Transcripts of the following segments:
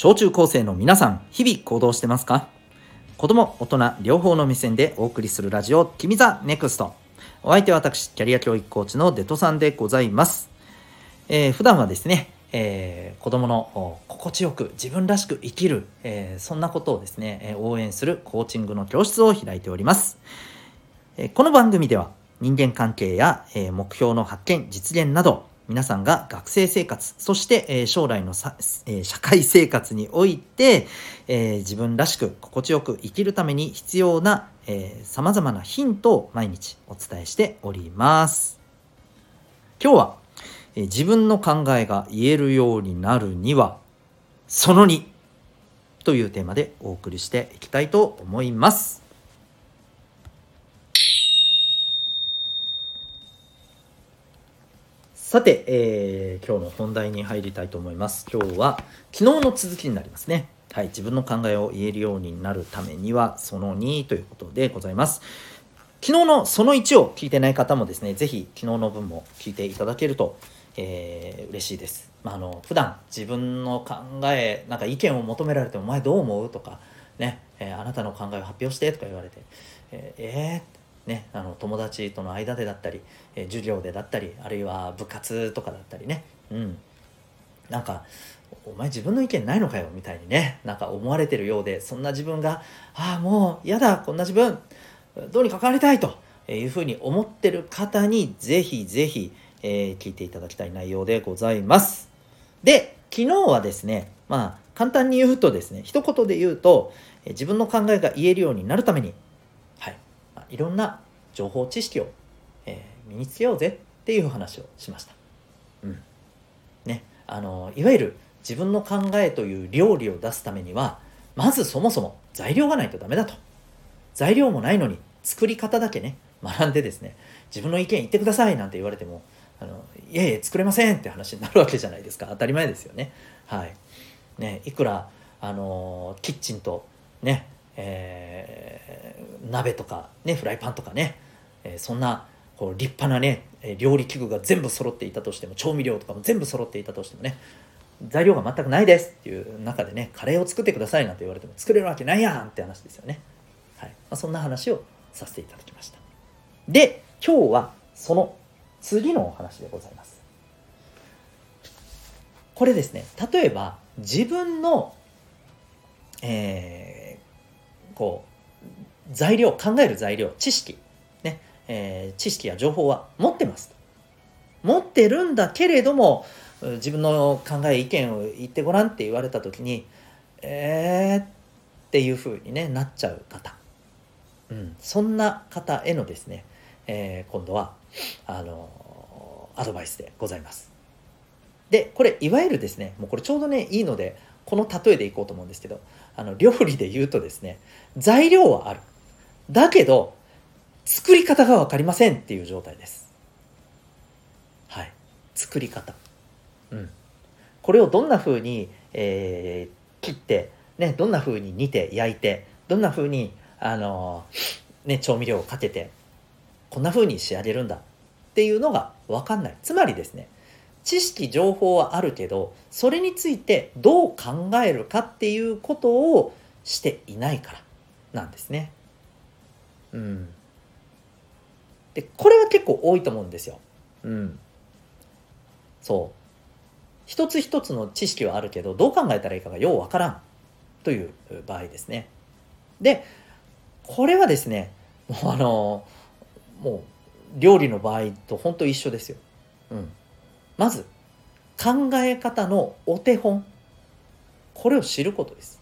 小中高生の皆さん、日々行動してますか？子供、大人、両方の目線でお送りするラジオ、君ザネクスト。お相手は私、キャリア教育コーチのデトさんでございます。えー、普段はですね、えー、子供の心地よく自分らしく生きる、えー、そんなことをですね、応援するコーチングの教室を開いております。えー、この番組では人間関係や、え目標の発見、実現など、皆さんが学生生活、そして、え将来のさ、え社会生活において、え自分らしく心地よく生きるために必要な、えー、様々なヒントを毎日お伝えしております。今日は、え自分の考えが言えるようになるには、その2というテーマでお送りしていきたいと思います。さて、えー、今日の本題に入りたいと思います。今日は昨日の続きになりますね。はい、自分の考えを言えるようになるためにはその2ということでございます。昨日のその1を聞いてない方もですね、ぜひ昨日の分も聞いていただけると、えー、嬉しいです。まあ、あの普段自分の考え、なんか意見を求められてお前どう思う？とか、ね、えー、あなたの考えを発表してとか言われて、えー、えーね、あの友達との間でだったり、えー、授業でだったりあるいは部活とかだったりね、うん、なんか「お前自分の意見ないのかよ」みたいにねなんか思われてるようでそんな自分が「ああもう嫌だこんな自分どうに関わりたい」というふうに思ってる方にぜひぜひ、えー、聞いていただきたい内容でございます。で昨日はですねまあ簡単に言うとですね一言で言うと自分の考えが言えるようになるためにいろんな情報知識を、えー、身につけようぜっていう話をしました。うんね、あのいわゆる自分の考えという料理を出すためにはまずそもそも材料がないとダメだと。材料もないのに作り方だけね学んでですね自分の意見言ってくださいなんて言われてもあのいやいや作れませんって話になるわけじゃないですか当たり前ですよね。はいね、いくらあのキッチンとねえー、鍋とかねフライパンとかね、えー、そんなこう立派なね料理器具が全部揃っていたとしても調味料とかも全部揃っていたとしてもね材料が全くないですっていう中でねカレーを作ってくださいなんて言われても作れるわけないやんって話ですよね。はいまあ、そんな話をさせていただきました。で今日はその次のお話でございます。これですね例えば自分の、えこう材料考える材料知識。ね、えー、知識や情報は持ってます持ってるんだけれども自分の考え意見を言ってごらんって言われた時にえーっていうふうに、ね、なっちゃう方、うん、そんな方へのですね、えー、今度はあのアドバイスでございます。でこれいわゆるですねもうこれちょうどねいいのでこの例えでいこうと思うんですけどあの料理で言うとですね材料はある。だけど作り方が分かりませんっていう状態です。はい。作り方。うん。これをどんな風に、えー、切ってねどんな風に煮て焼いてどんな風にあのー、ね調味料をかけてこんな風に仕上げるんだっていうのが分かんない。つまりですね知識情報はあるけどそれについてどう考えるかっていうことをしていないからなんですね。うん。でこれは結構多いと思うんですよ。うん。そう。一つ一つの知識はあるけどどう考えたらいいかがようわからんという場合ですね。でこれはですねもうあのもう料理の場合と本当一緒ですよ。うん。まず考え方のお手本これを知ることです。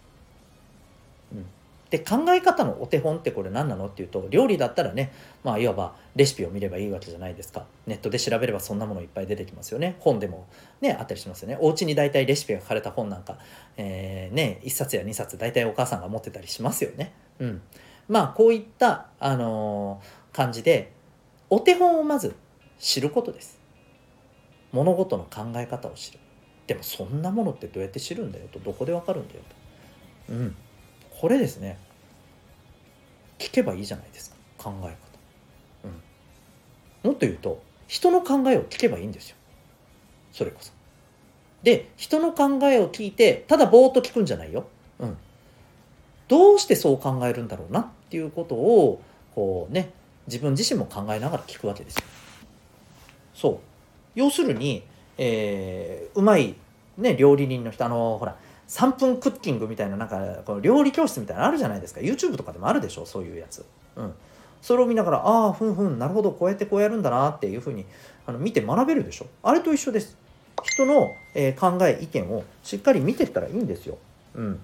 うん、で考え方のお手本ってこれ何なのっていうと料理だったらねまあいわばレシピを見ればいいわけじゃないですかネットで調べればそんなものいっぱい出てきますよね本でもねあったりしますよねお家に大体レシピが書かれた本なんか、えー、ね1冊や2冊大体お母さんが持ってたりしますよね。うん、まあこういった、あのー、感じでお手本をまず知ることです。物事の考え方を知る。でもそんなものってどうやって知るんだよとどこでわかるんだよと。うん。これですね。聞けばいいじゃないですか。考え方。うん。もっと言うと人の考えを聞けばいいんですよ。それこそ。で人の考えを聞いてただぼーっと聞くんじゃないよ、うん、どうしてそう考えるんだろうなっていうことをこうね自分自身も考えながら聞くわけですよ。そう。要するに、えー、うまい、ね、料理人の人あのほら3分クッキングみたいななんかこの料理教室みたいなのあるじゃないですか YouTube とかでもあるでしょそういうやつ。うん、それを見ながらああふんふんなるほどこうやってこうやるんだなっていうふうにあの見て学べるでしょあれと一緒です。人の、えー、考え意見をしっかり見てったらいいんですよ。うん、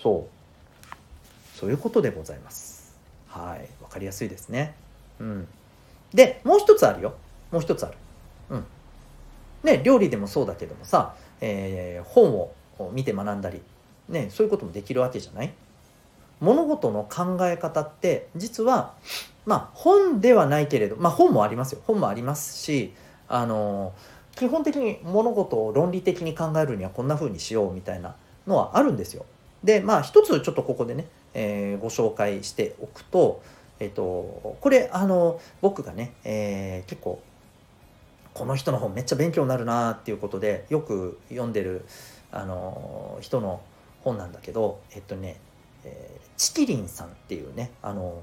そうそういうことでございます。はいわかりやすいですね。うん、でもう一つあるよもう一つある。うんね、料理でもそうだけどもさ、えー、本を見て学んだり、ね、そういうこともできるわけじゃない？物事の考え方って実はまあ本ではないけれどまあ本もありますよ本もありますしあの基本的に物事を論理的に考えるにはこんな風にしようみたいなのはあるんですよ。でまあ一つちょっとここでね、えー、ご紹介しておくと、えっ、とこれあの僕がね、え、結構この人の本めっちゃ勉強になるなっていうことでよく読んでるあの人の本なんだけどえっとね、えー、チキリンさんっていうねあの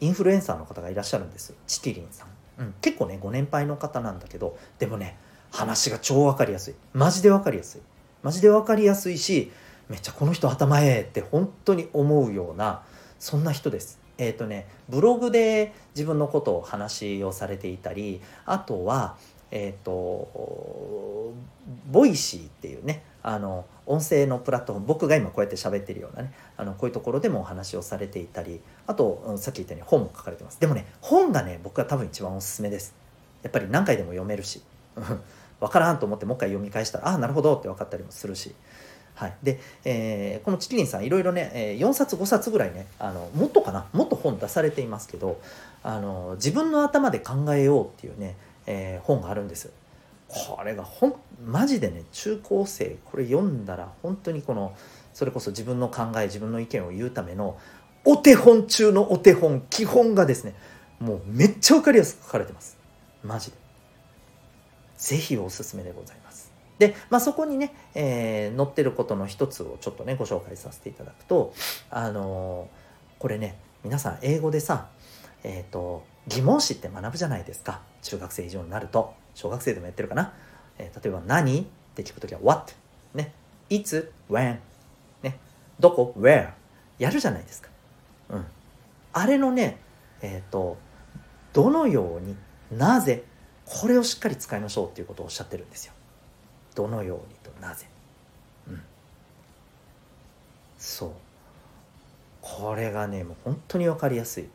インフルエンサーの方がいらっしゃるんですチキリンさん、うん、結構ねご年配の方なんだけどでもね話が超分かりやすい。マジで分かりやすい。マジで分かりやすいしめっちゃこの人頭ええって本当に思うようなそんな人です。えっ、ー、とねブログで自分のことを話をされていたりあとはえっ、ー、とボイシーっていうねあの音声のプラットフォーム僕が今こうやって喋ってるようなねあのこういうところでもお話をされていたりあとさっき言ったように本も書かれてます。でもね本がね僕は多分一番おすすめです。やっぱり何回でも読めるし 分からんと思ってもう一回読み返したらああなるほどって分かったりもするし。はい、で、えー、このチキリンさんいろいろね、えー、4冊5冊ぐらいねあのもっとかなもっと本出されていますけどあの自分の頭で考えようっていうねえー、本があるんです。これがほんマジでね中高生これ読んだら本当にこのそれこそ自分の考え自分の意見を言うためのお手本中のお手本基本がですねもうめっちゃ分かりやすく書かれてます。マジで。是非おすすめでございます。で、まあ、そこにね、えー、載ってることの一つをちょっとねご紹介させていただくとあのー、これね皆さん英語でさえっ、ー、と疑問詞って学ぶじゃないですか。中学生以上になると。小学生でもやってるかな、えー、例えば何って聞くときは what ね。いつ？when ね。どこ？where やるじゃないですか。うん。あれのねえっ、ー、とどのようになぜこれをしっかり使いましょうっていうことをおっしゃってるんですよ。どのようにとなぜ。うん。そう。これがねもう本当に分かりやすい。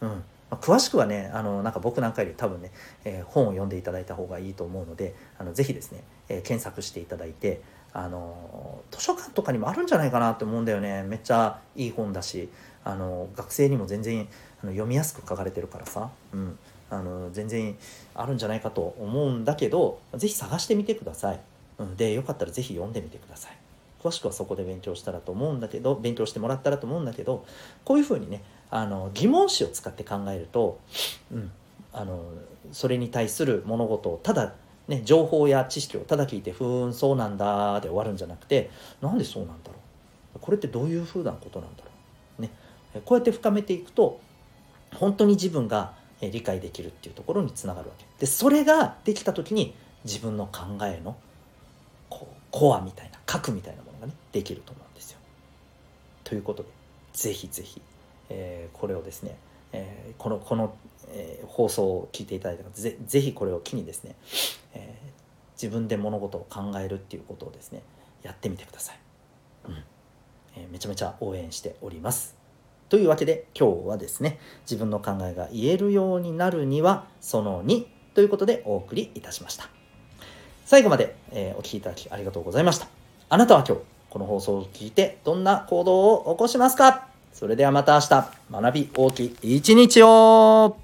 うん。まあ、詳しくはねあのなんか僕なんかより多分ね、えー、本を読んでいただいた方がいいと思うのであのぜひですね、えー、検索していただいてあの図書館とかにもあるんじゃないかなって思うんだよね。めっちゃいい本だしあの学生にも全然あの読みやすく書かれてるからさ、うん、あの全然あるんじゃないかと思うんだけど是非探してみてください、うん、でよかったら是非読んでみてください。詳しくはそこで勉強したらと思うんだけど勉強してもらったらと思うんだけどこういうふうにねあの疑問詞を使って考えると、うん、あのそれに対する物事をただね、情報や知識をただ聞いて「ふーんそうなんだ」で終わるんじゃなくてなんでそうなんだろう？これってどういうふうなことなんだろう、ね、こうやって深めていくと本当に自分が理解できるっていうところにつながるわけ。でそれができた時に自分の考えのこうコアみたいな核みたいなものがねできると思うんですよ。ということでぜひぜひえー、これをですね、えー、このこの、えー、放送を聞いていただいた方ぜぜひこれを機にですね、え自分で物事を考えるっていうことをですねやってみてください、うん。えめちゃめちゃ応援しております。というわけで今日はですね自分の考えが言えるようになるにはその2ということでお送りいたしました。最後まで、えお聴きいただきありがとうございました。あなたは今日この放送を聞いてどんな行動を起こしますか？それではまた明日、学び大きい一日を。